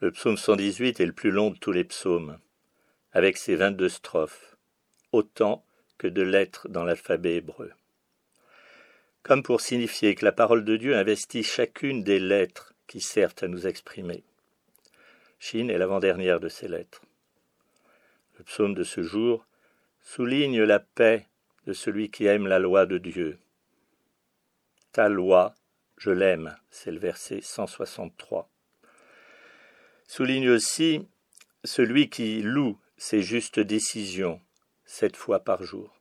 Le psaume 118 est le plus long de tous les psaumes, avec ses 22 strophes, autant que de lettres dans l'alphabet hébreu. Comme pour signifier que la parole de Dieu investit chacune des lettres qui servent à nous exprimer. Chine est l'avant-dernière de ces lettres. Le psaume de ce jour souligne la paix de celui qui aime la loi de Dieu. Ta loi, je l'aime, c'est le verset 163. Souligne aussi celui qui loue ses justes décisions sept fois par jour.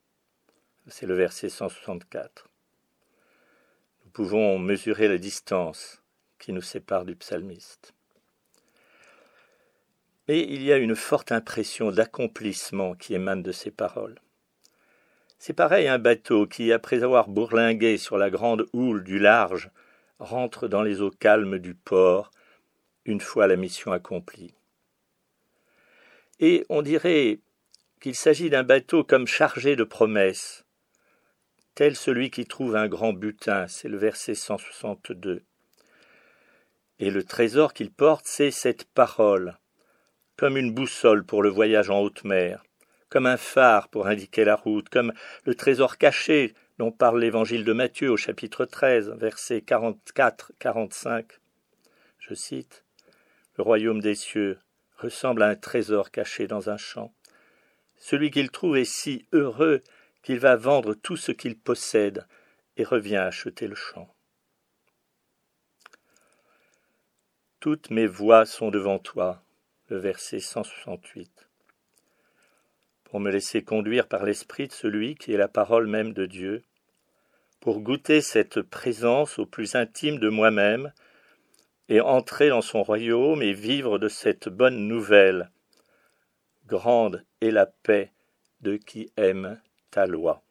C'est le verset 164. Nous pouvons mesurer la distance qui nous sépare du psalmiste. Et il y a une forte impression d'accomplissement qui émane de ces paroles. C'est pareil un bateau qui, après avoir bourlingué sur la grande houle du large, rentre dans les eaux calmes du port, une fois la mission accomplie. Et on dirait qu'il s'agit d'un bateau comme chargé de promesses, tel celui qui trouve un grand butin, c'est le verset 162. Et le trésor qu'il porte, c'est cette parole, comme une boussole pour le voyage en haute mer, comme un phare pour indiquer la route, comme le trésor caché dont parle l'évangile de Matthieu au chapitre 13, versets 44-45. Je cite Le royaume des cieux ressemble à un trésor caché dans un champ. Celui qu'il trouve est si heureux qu'il va vendre tout ce qu'il possède et revient acheter le champ. Toutes mes voies sont devant toi, le verset 168 pour me laisser conduire par l'Esprit de celui qui est la parole même de Dieu, pour goûter cette présence au plus intime de moi-même, et entrer dans son royaume et vivre de cette bonne nouvelle. Grande est la paix de qui aime ta loi.